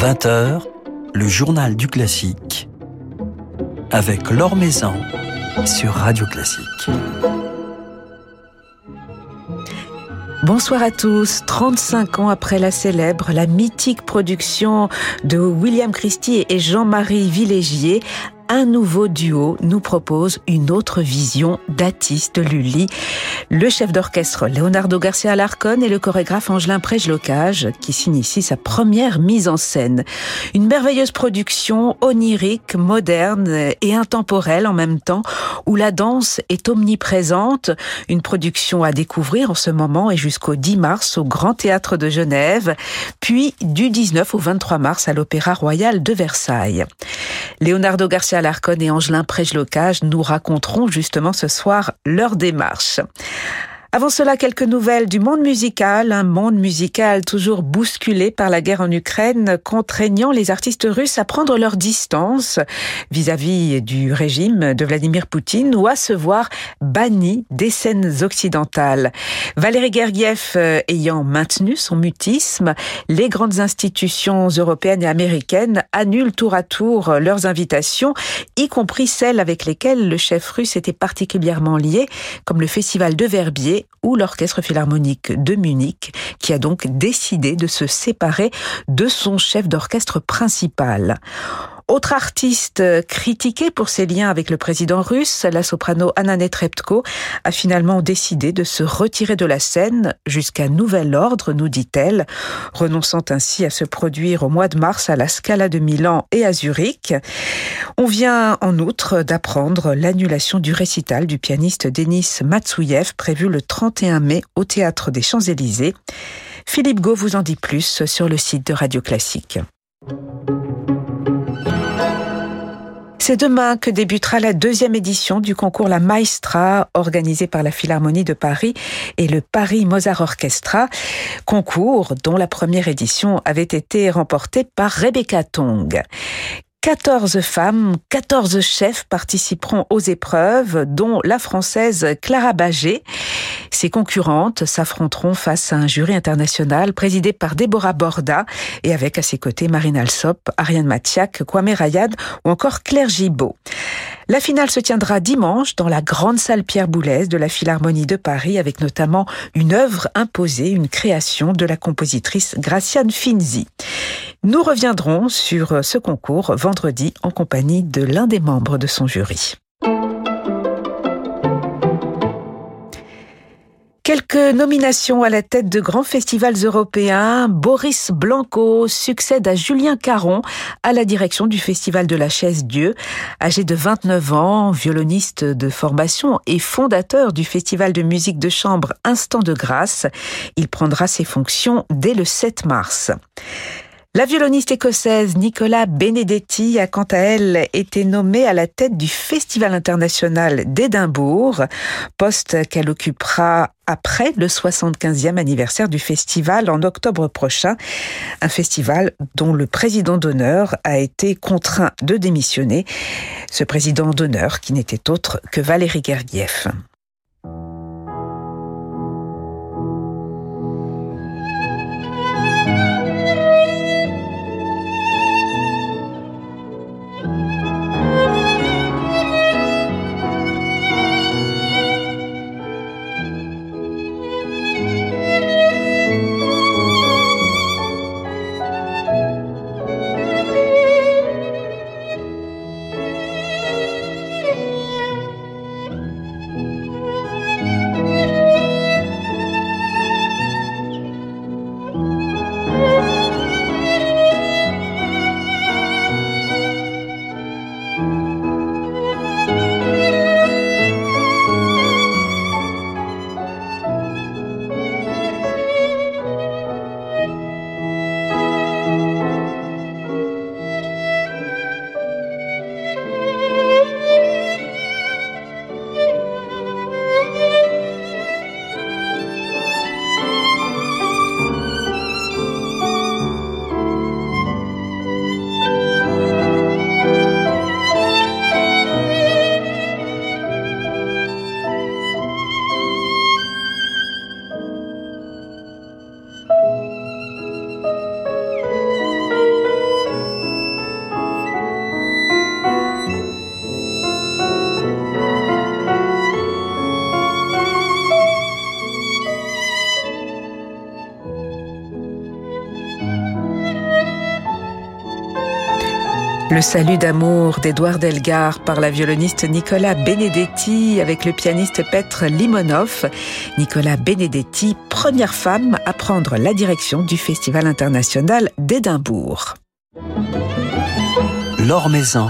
20h, le journal du classique avec Laure Maison sur Radio Classique. Bonsoir à tous. 35 ans après la célèbre, la mythique production de William Christie et Jean-Marie Villégier, un nouveau duo nous propose une autre vision d'Atis de Lully, le chef d'orchestre Leonardo Garcia Alarcón et le chorégraphe Angelin Prejlocage qui signe ici sa première mise en scène. Une merveilleuse production onirique, moderne et intemporelle en même temps où la danse est omniprésente, une production à découvrir en ce moment et jusqu'au 10 mars au Grand Théâtre de Genève, puis du 19 au 23 mars à l'Opéra Royal de Versailles. Leonardo Garcia Alarcon et Angelin Prejlocage nous raconteront justement ce soir leur démarche. Avant cela, quelques nouvelles du monde musical, un monde musical toujours bousculé par la guerre en Ukraine, contraignant les artistes russes à prendre leur distance vis-à-vis du régime de Vladimir Poutine ou à se voir bannis des scènes occidentales. Valérie Gergiev euh, ayant maintenu son mutisme, les grandes institutions européennes et américaines annulent tour à tour leurs invitations, y compris celles avec lesquelles le chef russe était particulièrement lié, comme le festival de Verbier ou l'Orchestre philharmonique de Munich, qui a donc décidé de se séparer de son chef d'orchestre principal. Autre artiste critiqué pour ses liens avec le président russe, la soprano Anna Netrebko a finalement décidé de se retirer de la scène jusqu'à nouvel ordre, nous dit-elle, renonçant ainsi à se produire au mois de mars à la Scala de Milan et à Zurich. On vient en outre d'apprendre l'annulation du récital du pianiste Denis Matsouyev prévu le 31 mai au théâtre des Champs-Élysées. Philippe Gau vous en dit plus sur le site de Radio Classique. C'est demain que débutera la deuxième édition du concours La Maestra, organisé par la Philharmonie de Paris et le Paris Mozart Orchestra. Concours dont la première édition avait été remportée par Rebecca Tong. 14 femmes, 14 chefs participeront aux épreuves, dont la française Clara Bagé. Ses concurrentes s'affronteront face à un jury international présidé par Déborah Borda et avec à ses côtés Marine Alsop, Ariane Matiak, Kwame Rayad ou encore Claire Gibault. La finale se tiendra dimanche dans la grande salle Pierre Boulez de la Philharmonie de Paris avec notamment une œuvre imposée, une création de la compositrice Graciane Finzi. Nous reviendrons sur ce concours vendredi en compagnie de l'un des membres de son jury. Quelques nominations à la tête de grands festivals européens. Boris Blanco succède à Julien Caron à la direction du Festival de la Chaise Dieu. Âgé de 29 ans, violoniste de formation et fondateur du Festival de musique de chambre Instant de grâce, il prendra ses fonctions dès le 7 mars. La violoniste écossaise Nicola Benedetti a quant à elle été nommée à la tête du Festival international d'Édimbourg, poste qu'elle occupera après le 75e anniversaire du festival en octobre prochain, un festival dont le président d'honneur a été contraint de démissionner, ce président d'honneur qui n'était autre que Valérie Gergiev. Le salut d'amour d'Edouard Delgar par la violoniste Nicolas Benedetti avec le pianiste Petr Limonov. Nicolas Benedetti, première femme à prendre la direction du Festival international d'Édimbourg. Maison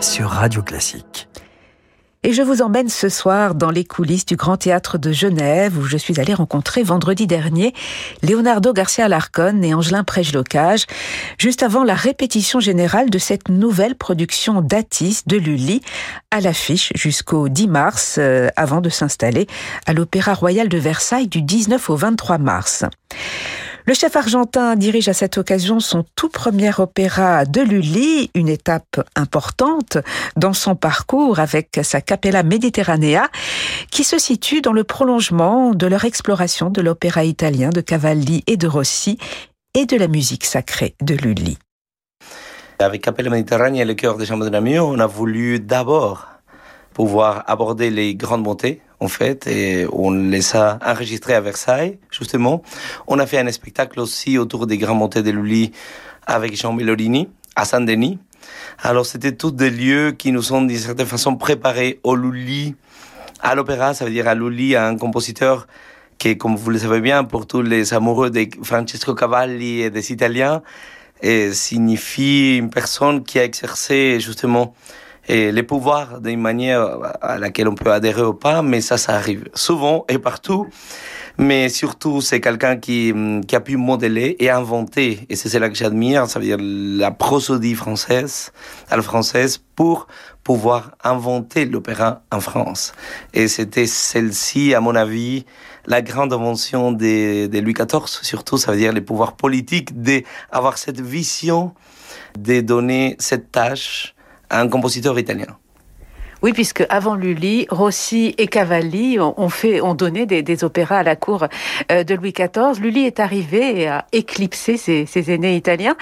sur Radio Classique. Et je vous emmène ce soir dans les coulisses du Grand Théâtre de Genève où je suis allée rencontrer vendredi dernier Leonardo Garcia Larcon et Angelin Prège-Locage, juste avant la répétition générale de cette nouvelle production d'Atis de Lully à l'affiche jusqu'au 10 mars euh, avant de s'installer à l'Opéra Royal de Versailles du 19 au 23 mars. Le chef argentin dirige à cette occasion son tout premier opéra de Lully, une étape importante dans son parcours avec sa Capella Mediterranea, qui se situe dans le prolongement de leur exploration de l'opéra italien de Cavalli et de Rossi et de la musique sacrée de Lully. Avec Capella Mediterranea et le cœur des chambres de Namur, on a voulu d'abord pouvoir aborder les grandes montées en fait, et on les a enregistrés à Versailles, justement. On a fait un spectacle aussi autour des grands montées de Lully avec Jean Mellorini à Saint-Denis. Alors, c'était tous des lieux qui nous sont d'une certaine façon préparés au Lully, à l'opéra, ça veut dire à Lully, à un compositeur qui, comme vous le savez bien, pour tous les amoureux de Francesco Cavalli et des Italiens, signifie une personne qui a exercé justement et les pouvoirs d'une manière à laquelle on peut adhérer ou pas, mais ça, ça arrive souvent et partout. Mais surtout, c'est quelqu'un qui, qui a pu modeler et inventer, et c'est cela que j'admire, ça veut dire la prosodie française, à la française, pour pouvoir inventer l'opéra en France. Et c'était celle-ci, à mon avis, la grande invention de, de Louis XIV, surtout, ça veut dire les pouvoirs politiques, d'avoir cette vision de donner cette tâche un compositeur italien. Oui, puisque avant Lully, Rossi et Cavalli ont, fait, ont donné des, opéras à la cour euh, de Louis XIV. Lully est arrivé et a éclipsé ses, aînés italiens.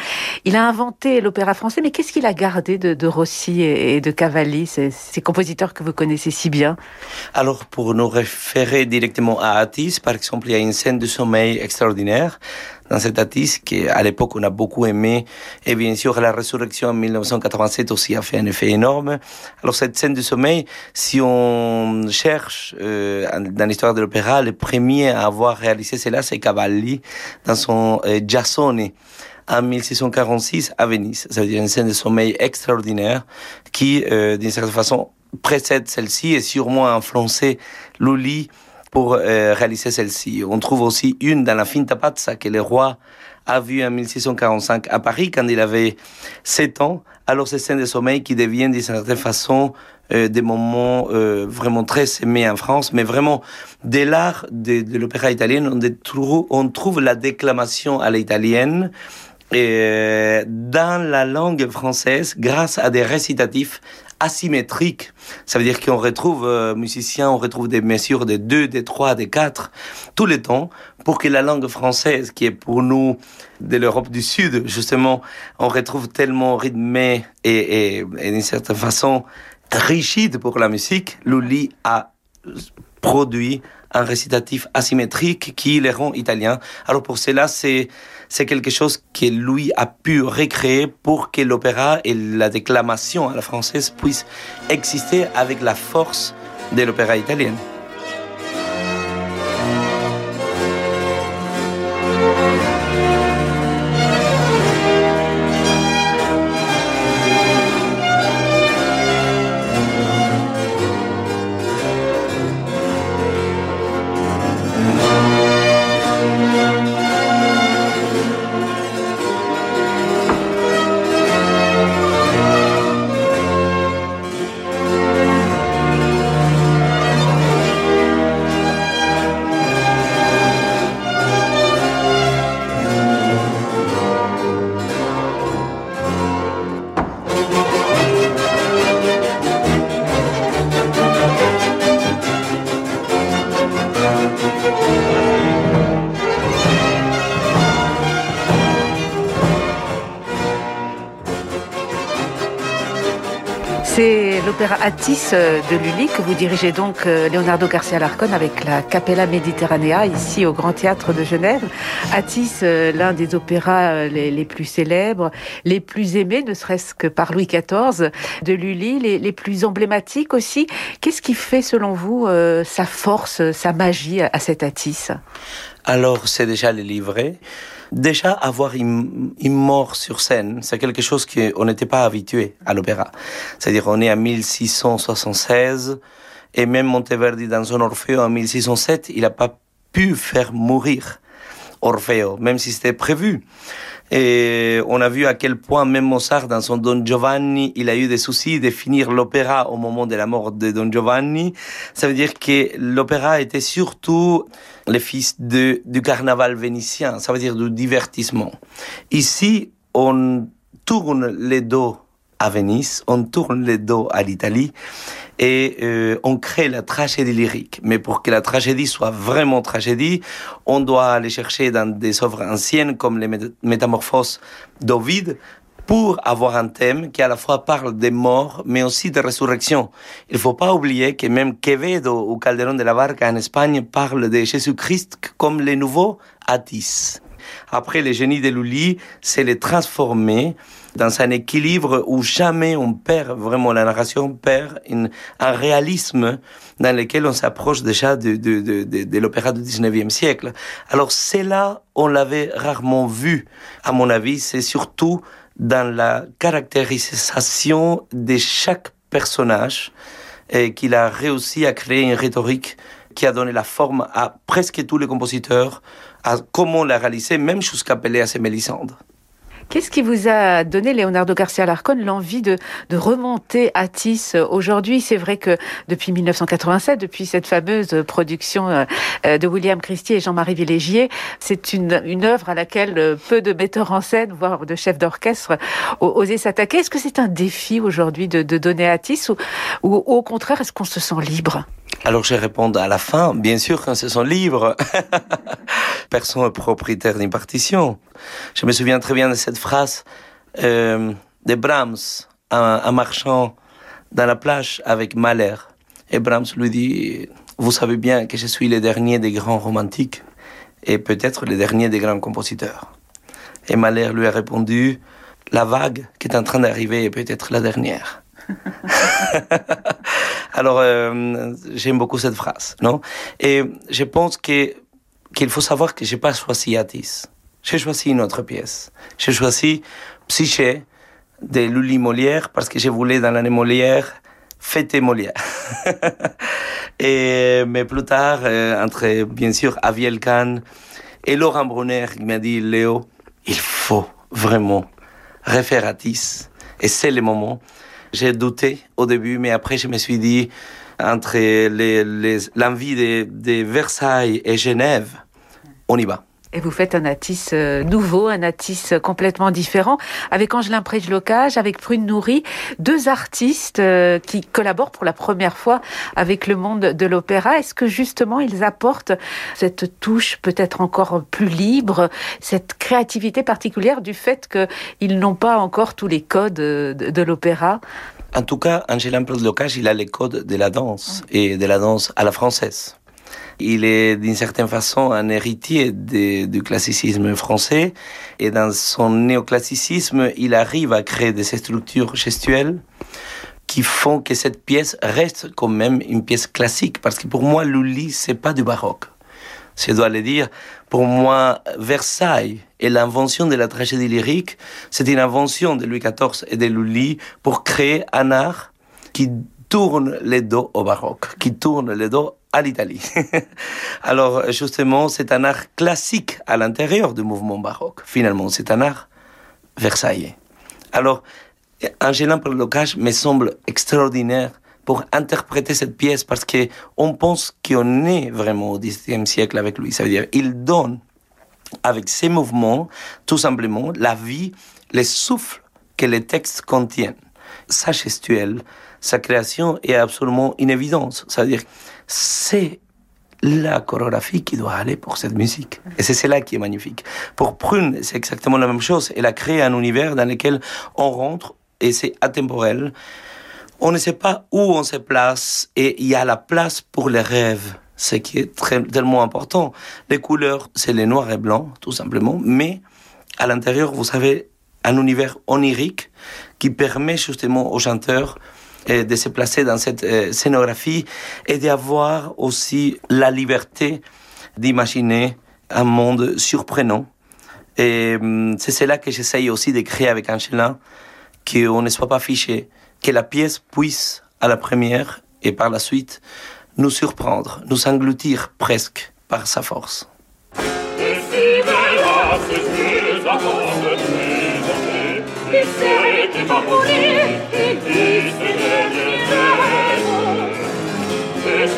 Il a inventé l'opéra français, mais qu'est-ce qu'il a gardé de, Rossi et, de Cavalli, ces, ces, compositeurs que vous connaissez si bien? Alors, pour nous référer directement à Atis, par exemple, il y a une scène de sommeil extraordinaire dans cette artiste qu'à l'époque on a beaucoup aimé. Et bien sûr, la résurrection en 1987 aussi a fait un effet énorme. Alors cette scène du sommeil, si on cherche euh, dans l'histoire de l'opéra, le premier à avoir réalisé cela, c'est Cavalli dans son euh, en 1646 à Venise. Ça veut dire une scène de sommeil extraordinaire qui, euh, d'une certaine façon, précède celle-ci et sûrement a influencé Lully pour euh, réaliser celle-ci. On trouve aussi une dans la Finta Pazza que le roi a vu en 1645 à Paris quand il avait 7 ans. Alors ces scènes de sommeil qui deviennent d'une certaine façon euh, des moments euh, vraiment très aimés en France, mais vraiment de l'art de, de l'opéra italien, on on trouve la déclamation à l'italienne et dans la langue française grâce à des récitatifs asymétrique. Ça veut dire qu'on retrouve euh, musiciens, on retrouve des mesures de 2, de 3, de 4, tous les temps, pour que la langue française, qui est pour nous de l'Europe du Sud, justement, on retrouve tellement rythmé et, et, et d'une certaine façon rigide pour la musique, Lully a produit un récitatif asymétrique qui les rend italiens. Alors pour cela, c'est c'est quelque chose que lui a pu recréer pour que l'opéra et la déclamation à la française puissent exister avec la force de l'opéra italien. Atis euh, de Lully que vous dirigez donc euh, Leonardo Garcia Larcon avec la Capella Mediterranea ici au Grand Théâtre de Genève. Atis, euh, l'un des opéras les, plus célèbres, les plus aimés, ne serait-ce que par Louis XIV de Lully, les, plus emblématiques aussi. Qu'est-ce qui fait selon vous sa force, sa magie à cet Atis? Alors c'est déjà les livrets. Déjà, avoir une, mort sur scène, c'est quelque chose qu'on n'était pas habitué à l'opéra. C'est-à-dire, on est en 1676, et même Monteverdi, dans son Orfeo en 1607, il n'a pas pu faire mourir Orfeo, même si c'était prévu. Et on a vu à quel point même Mozart, dans son Don Giovanni, il a eu des soucis de finir l'opéra au moment de la mort de Don Giovanni. Ça veut dire que l'opéra était surtout le fils du carnaval vénitien, ça veut dire du divertissement. Ici, on tourne les dos à Venise, on tourne les dos à l'Italie et euh, on crée la tragédie lyrique. Mais pour que la tragédie soit vraiment tragédie, on doit aller chercher dans des œuvres anciennes comme les Métamorphoses d'Ovide pour avoir un thème qui à la fois parle des morts, mais aussi de résurrection. Il faut pas oublier que même Quevedo ou Calderón de la Barca en Espagne parlent de Jésus-Christ comme le nouveau Atis. Après, le génie de Lully, c'est les transformer dans un équilibre où jamais on perd vraiment la narration, perd un réalisme dans lequel on s'approche déjà de, de, de, de l'opéra du 19e siècle. Alors c'est là, on l'avait rarement vu, à mon avis, c'est surtout dans la caractérisation de chaque personnage et qu'il a réussi à créer une rhétorique qui a donné la forme à presque tous les compositeurs, à comment la réaliser, même jusqu'à Péléas et Mélisandre. Qu'est-ce qui vous a donné, Leonardo Garcia Larcon, l'envie de, de remonter Atis aujourd'hui? C'est vrai que depuis 1987, depuis cette fameuse production euh, de William Christie et Jean-Marie Villégier, c'est une, une œuvre à laquelle peu de metteurs en scène, voire de chefs d'orchestre, osaient s'attaquer. Est-ce que c'est un défi aujourd'hui de, de donner Atis ou, ou au contraire, est-ce qu'on se sent libre? Alors je réponds à la fin, bien sûr quand ce sont livres. Personne n'est propriétaire d'une partition. Je me souviens très bien de cette phrase euh, de Brahms, un, marchand dans la plage avec Mahler. Et Brahms lui dit, vous savez bien que je suis le dernier des grands romantiques et peut-être le dernier des grands compositeurs. Et Mahler lui a répondu, la vague qui est en train d'arriver est peut-être la dernière. Alors, euh, j'aime beaucoup cette phrase, non? Et je pense qu'il faut savoir que j'ai pas choisi Atis. J'ai choisi une autre pièce. J'ai choisi Psyché de Lully Molière parce que je voulais dans l'année Molière fêter Molière. et mais plus tard, euh, entre bien sûr Aviel Kahn et Laurent Brunner, qui m'a dit Léo, il faut vraiment refaire Atis. Et c'est le moment. J'ai douté au début, mais après je me suis dit, entre l'envie de, de Versailles et Genève, on y va. Et vous faites un Atis euh, nouveau, un Atis complètement différent, avec Angelin Prége-Locage, avec Prune Nourri, deux artistes euh, qui collaborent pour la première fois avec le monde de l'opéra. Est-ce que justement ils apportent cette touche peut-être encore plus libre, cette créativité particulière du fait qu'ils n'ont pas encore tous les codes de, l'opéra? En tout cas, Angelin Prége-Locage, il a les codes de la danse, et de la danse à la française. Il est d'une certaine façon un héritier du classicisme français. Et dans son néoclassicisme, il arrive à créer des structures gestuelles qui font que cette pièce reste quand même une pièce classique. Parce que pour moi Lully c'est pas du baroque. Je dois le dire, pour moi, Versailles et l'invention de la tragédie lyrique, c'est une invention de Louis XIV et de Lully pour créer un art qui tourne les dos au baroque, qui tourne les dos à l'Italie. Alors justement, c'est un art classique à l'intérieur du mouvement baroque. Finalement, c'est un art versaillais. Alors, Angélin Locage me semble extraordinaire pour interpréter cette pièce parce que on pense qu'on est vraiment au XIXe siècle avec lui. Ça veut dire, il donne avec ses mouvements, tout simplement, la vie, les souffles que les textes contiennent. Sa gestuelle, sa création est absolument une évidence. C'est-à-dire, c'est la chorégraphie qui doit aller pour cette musique. Et c'est cela qui est magnifique. Pour Prune, c'est exactement la même chose. Elle a créé un univers dans lequel on rentre et c'est atemporel. on ne sait pas où on se place et il y a la place pour les rêves, ce qui est tellement important. Les couleurs, c'est les noirs et blancs, tout simplement, mais à l'intérieur, vous avez un univers onirique qui permet justement aux chanteurs de se placer dans cette euh, scénographie et d'avoir aussi la liberté d'imaginer un monde surprenant. Et hum, c'est cela que j'essaye aussi de créer avec Angela, qu'on ne soit pas fiché, que la pièce puisse, à la première et par la suite, nous surprendre, nous engloutir presque par sa force.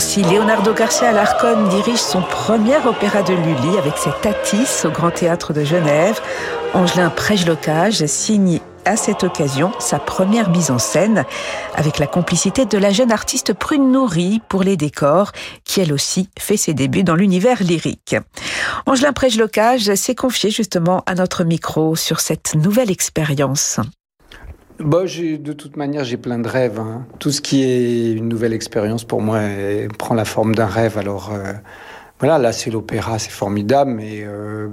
si Leonardo Garcia Alarcón dirige son premier opéra de Lully avec ses Tatis au Grand Théâtre de Genève, Angelin Prejlocage signe à cette occasion sa première mise en scène avec la complicité de la jeune artiste Prune Nourri pour les décors qui elle aussi fait ses débuts dans l'univers lyrique. Angelin Prejlocage s'est confié justement à notre micro sur cette nouvelle expérience. Bah, de toute manière, j'ai plein de rêves. Hein. Tout ce qui est une nouvelle expérience pour moi prend la forme d'un rêve. Alors euh, voilà, là c'est l'opéra, c'est formidable. Mais euh,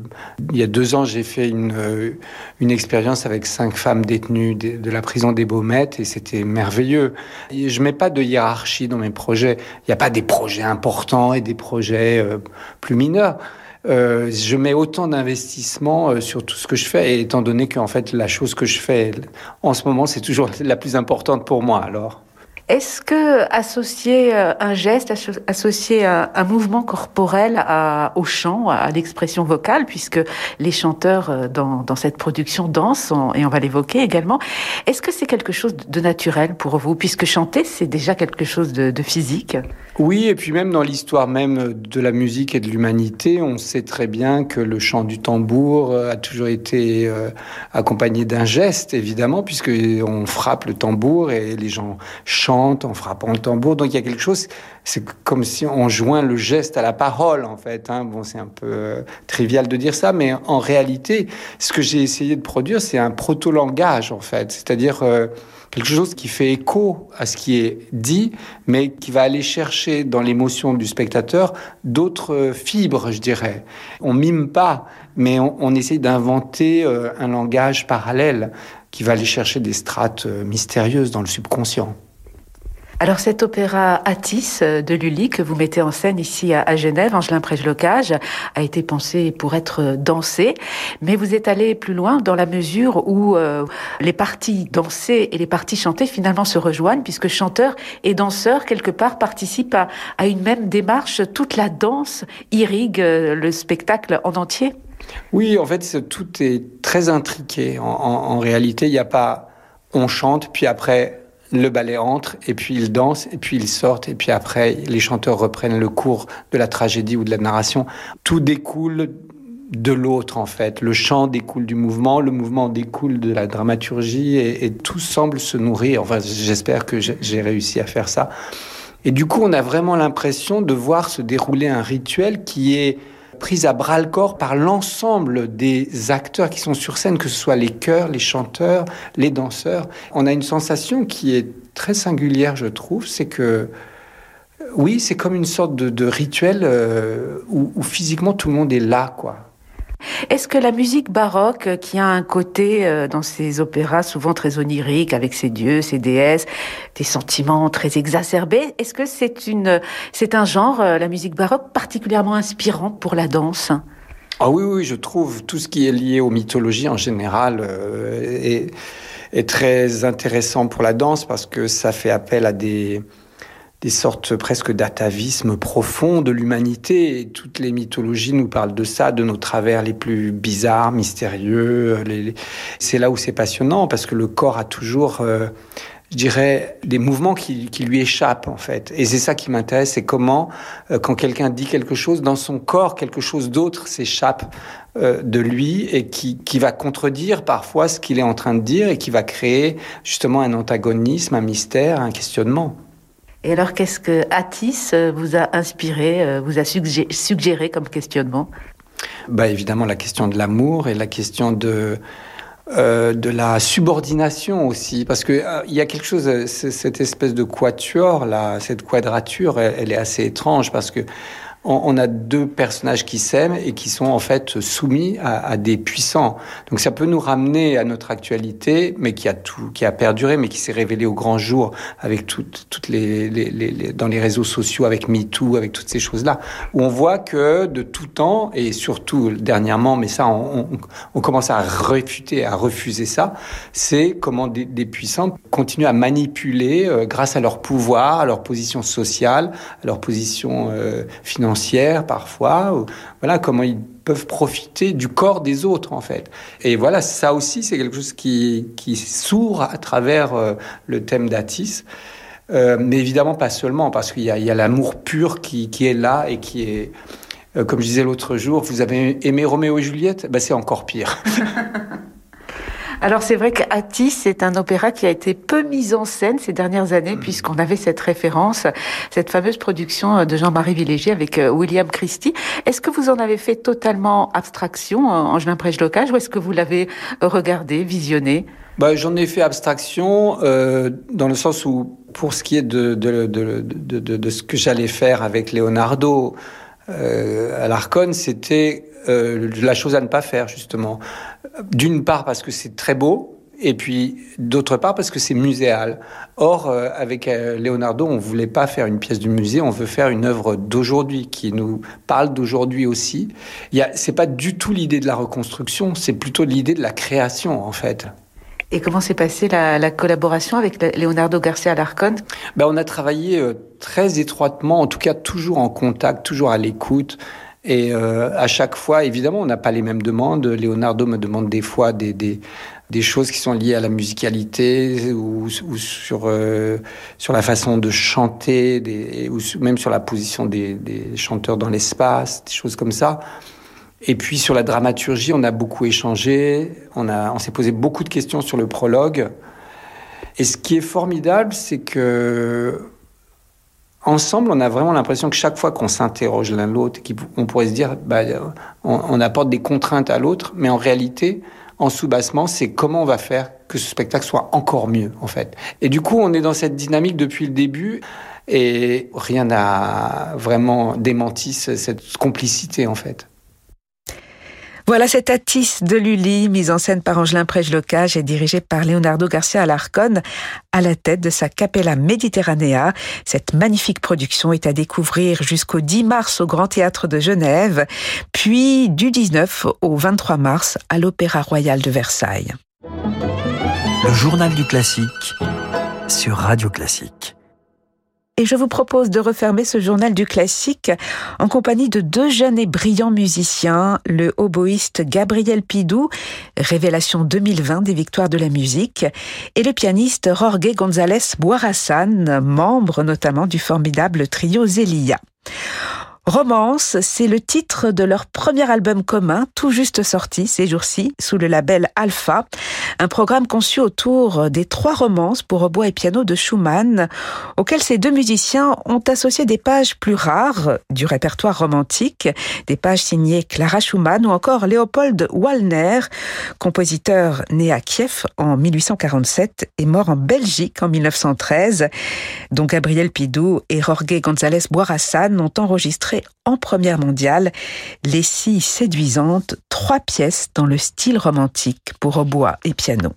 il y a deux ans, j'ai fait une, euh, une expérience avec cinq femmes détenues de, la prison des Baumettes et c'était merveilleux. Et je mets pas de hiérarchie dans mes projets. Il n'y a pas des projets importants et des projets plus mineurs. Euh, je mets autant d'investissement euh, sur tout ce que je fais, et étant donné qu'en fait la chose que je fais en ce moment, c'est toujours la plus importante pour moi. Alors. Est-ce que associer euh, un geste, associer un, mouvement corporel au chant, à l'expression vocale, puisque les chanteurs dans, cette production dansent, et on va l'évoquer également, est-ce que c'est quelque chose de naturel pour vous, puisque chanter, c'est déjà quelque chose de physique? Oui, et puis même dans l'histoire même de la musique et de l'humanité, on sait très bien que le chant du tambour euh, a toujours été euh, accompagné d'un geste, évidemment, puisque on frappe le tambour et les gens chantent en frappant le tambour. Donc il y a quelque chose, c'est comme si on joint le geste à la parole, en fait. Hein. Bon, c'est un peu euh, trivial de dire ça, mais en réalité, ce que j'ai essayé de produire, c'est un proto-langage, en fait. C'est-à-dire quelque chose qui fait écho à ce qui est dit, mais qui va aller chercher dans l'émotion du spectateur d'autres fibres, je dirais. On mime pas, mais on, on essaye d'inventer euh, un langage parallèle qui va aller chercher des strates euh, mystérieuses dans le subconscient. Alors cet opéra Atis euh, de Lully que vous mettez en scène ici à, Genève, Angelin Prejlocage, a été pensé pour être dansé, mais vous êtes allé plus loin dans la mesure où euh, les parties dansées et les parties chantées finalement se rejoignent, puisque chanteurs et danseurs quelque part participent à, une même démarche. Toute la danse irrigue euh, le spectacle en entier. Oui, en fait, tout est très intriqué. En, en réalité, il n'y a pas on chante, puis après le ballet entre, et puis il danse, et puis ils sortent, et puis après, les chanteurs reprennent le cours de la tragédie ou de la narration. Tout découle de l'autre, en fait. Le chant découle du mouvement, le mouvement découle de la dramaturgie, et, tout semble se nourrir. Enfin, j'espère que j'ai réussi à faire ça. Et du coup, on a vraiment l'impression de voir se dérouler un rituel qui est prise à bras le corps par l'ensemble des acteurs qui sont sur scène, que ce soit les chœurs, les chanteurs, les danseurs. On a une sensation qui est très singulière, je trouve, c'est que oui, c'est comme une sorte de, rituel euh, où, où, physiquement tout le monde est là, quoi. Est-ce que la musique baroque, euh, qui a un côté euh, dans ces opéras souvent très onirique, avec ses dieux, ses déesses, des sentiments très exacerbés, est-ce que c'est une, c'est un genre, euh, la musique baroque, particulièrement inspirant pour la danse? Ah oui, oui, je trouve tout ce qui est lié aux mythologies en général est très intéressant pour la danse parce que ça fait appel à des des sortes presque d'atavisme profond de l'humanité. Toutes les mythologies nous parlent de ça, de nos travers les plus bizarres, mystérieux. C'est là où c'est passionnant parce que le corps a toujours, euh, je dirais, des mouvements qui, lui échappent en fait. Et c'est ça qui m'intéresse, c'est comment, euh, quand quelqu'un dit quelque chose, dans son corps, quelque chose d'autre s'échappe euh, de lui et qui va contredire parfois ce qu'il est en train de dire et qui va créer justement un antagonisme, un mystère, un questionnement. Et alors, qu'est-ce que Atis euh, vous a inspiré, euh, vous a suggéré comme questionnement? Bah, Évidemment, la question de l'amour et la question de, euh, de la subordination aussi, parce que il y a quelque chose, cette espèce de quatuor là, cette quadrature, elle est assez étrange parce que on, a deux personnages qui s'aiment et qui sont en fait soumis à, des puissants. Donc ça peut nous ramener à notre actualité, mais qui a tout, qui a perduré, mais qui s'est révélé au grand jour avec toutes, les, dans les réseaux sociaux, avec MeToo, avec toutes ces choses-là, où on voit que de tout temps et surtout dernièrement, mais ça on, commence à réfuter, à refuser ça, c'est comment des, des, puissants continuent à manipuler euh, grâce à leur pouvoir, à leur position sociale, à leur position euh, financière parfois, voilà comment ils peuvent profiter du corps des autres en fait. Et voilà, ça aussi c'est quelque chose qui, qui s'ouvre à travers euh, le thème d'Atis. Euh, mais évidemment pas seulement, parce qu'il y a, l'amour pur qui, qui, est là et qui est, euh, comme je disais l'autre jour, vous avez aimé Roméo et Juliette, ben, c'est encore pire. Alors c'est vrai qu'Atis, c'est un opéra qui a été peu mis en scène ces dernières années, mm. puisqu'on avait cette référence, cette fameuse production de Jean-Marie Villégier avec euh, William Christie. Est-ce que vous en avez fait totalement abstraction, Angelin Prèche-Locage, ou est-ce que vous l'avez regardé, visionné? Bah, J'en ai fait abstraction euh, dans le sens où, pour ce qui est de, de, de, de ce que j'allais faire avec Leonardo euh, à l'Arcon, c'était euh, la chose à ne pas faire, justement. D'une part parce que c'est très beau, et puis d'autre part parce que c'est muséal. Or, euh, avec euh, Leonardo, on voulait pas faire une pièce du musée, on veut faire une œuvre d'aujourd'hui qui nous parle d'aujourd'hui aussi. Y c'est pas du tout l'idée de la reconstruction, c'est plutôt l'idée de la création en fait. Et comment s'est passée la, collaboration avec Leonardo Garcia Larcon ben, On a travaillé très étroitement, en tout cas toujours en contact, toujours à l'écoute. Et euh, à chaque fois, évidemment, on n'a pas les mêmes demandes. Leonardo me demande des fois des, des, choses qui sont liées à la musicalité ou, sur, euh, sur la façon de chanter, ou même sur la position des, des chanteurs dans l'espace, des choses comme ça. Et puis sur la dramaturgie, on a beaucoup échangé, on, a, on s'est posé beaucoup de questions sur le prologue. Et ce qui est formidable, c'est que ensemble, on a vraiment l'impression que chaque fois qu'on s'interroge l'un l'autre, on pourrait se dire, bah, on, apporte des contraintes à l'autre, mais en réalité, en sous-bassement, c'est comment on va faire que ce spectacle soit encore mieux, en fait. Et du coup, on est dans cette dynamique depuis le début, et rien n'a vraiment démenti cette complicité, en fait. Voilà cette Atis de Lully, mise en scène par Angelin Prège-Locage et dirigée par Leonardo Garcia Alarcon, à la tête de sa Capella Mediterranea. Cette magnifique production est à découvrir jusqu'au 10 mars au Grand Théâtre de Genève, puis du 19 au 23 mars à l'Opéra Royal de Versailles. Le journal du classique sur Radio Classique. Et je vous propose de refermer ce journal du classique en compagnie de deux jeunes et brillants musiciens, le oboïste Gabriel Pidou, révélation 2020 des victoires de la musique, et le pianiste Jorge González Boirassan, membre notamment du formidable trio Zelia. Romance, c'est le titre de leur premier album commun, tout juste sorti ces jours-ci, sous le label Alpha, un programme conçu autour des trois romances pour hautbois et piano de Schumann, auxquels ces deux musiciens ont associé des pages plus rares du répertoire romantique, des pages signées Clara Schumann ou encore Léopold Wallner, compositeur né à Kiev en 1847 et mort en Belgique en 1913, dont Gabriel Pidou et Jorge González Boirassan ont enregistré en première mondiale, les si séduisantes, trois pièces dans le style romantique pour hautbois et piano.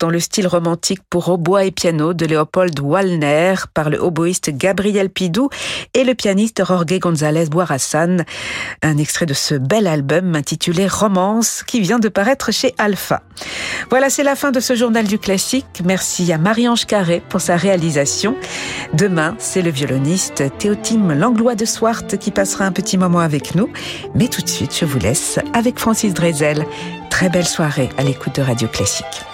Dans le style romantique pour hautbois et piano de Léopold Wallner par le oboïste Gabriel Pidou et le pianiste Jorge González Boirassan. Un extrait de ce bel album intitulé Romance qui vient de paraître chez Alpha. Voilà, c'est la fin de ce journal du classique. Merci à Marie-Ange Carré pour sa réalisation. Demain, c'est le violoniste Théotime Langlois de Swart qui passera un petit moment avec nous. Mais tout de suite, je vous laisse avec Francis Drezel. Très belle soirée à l'écoute de Radio Classique.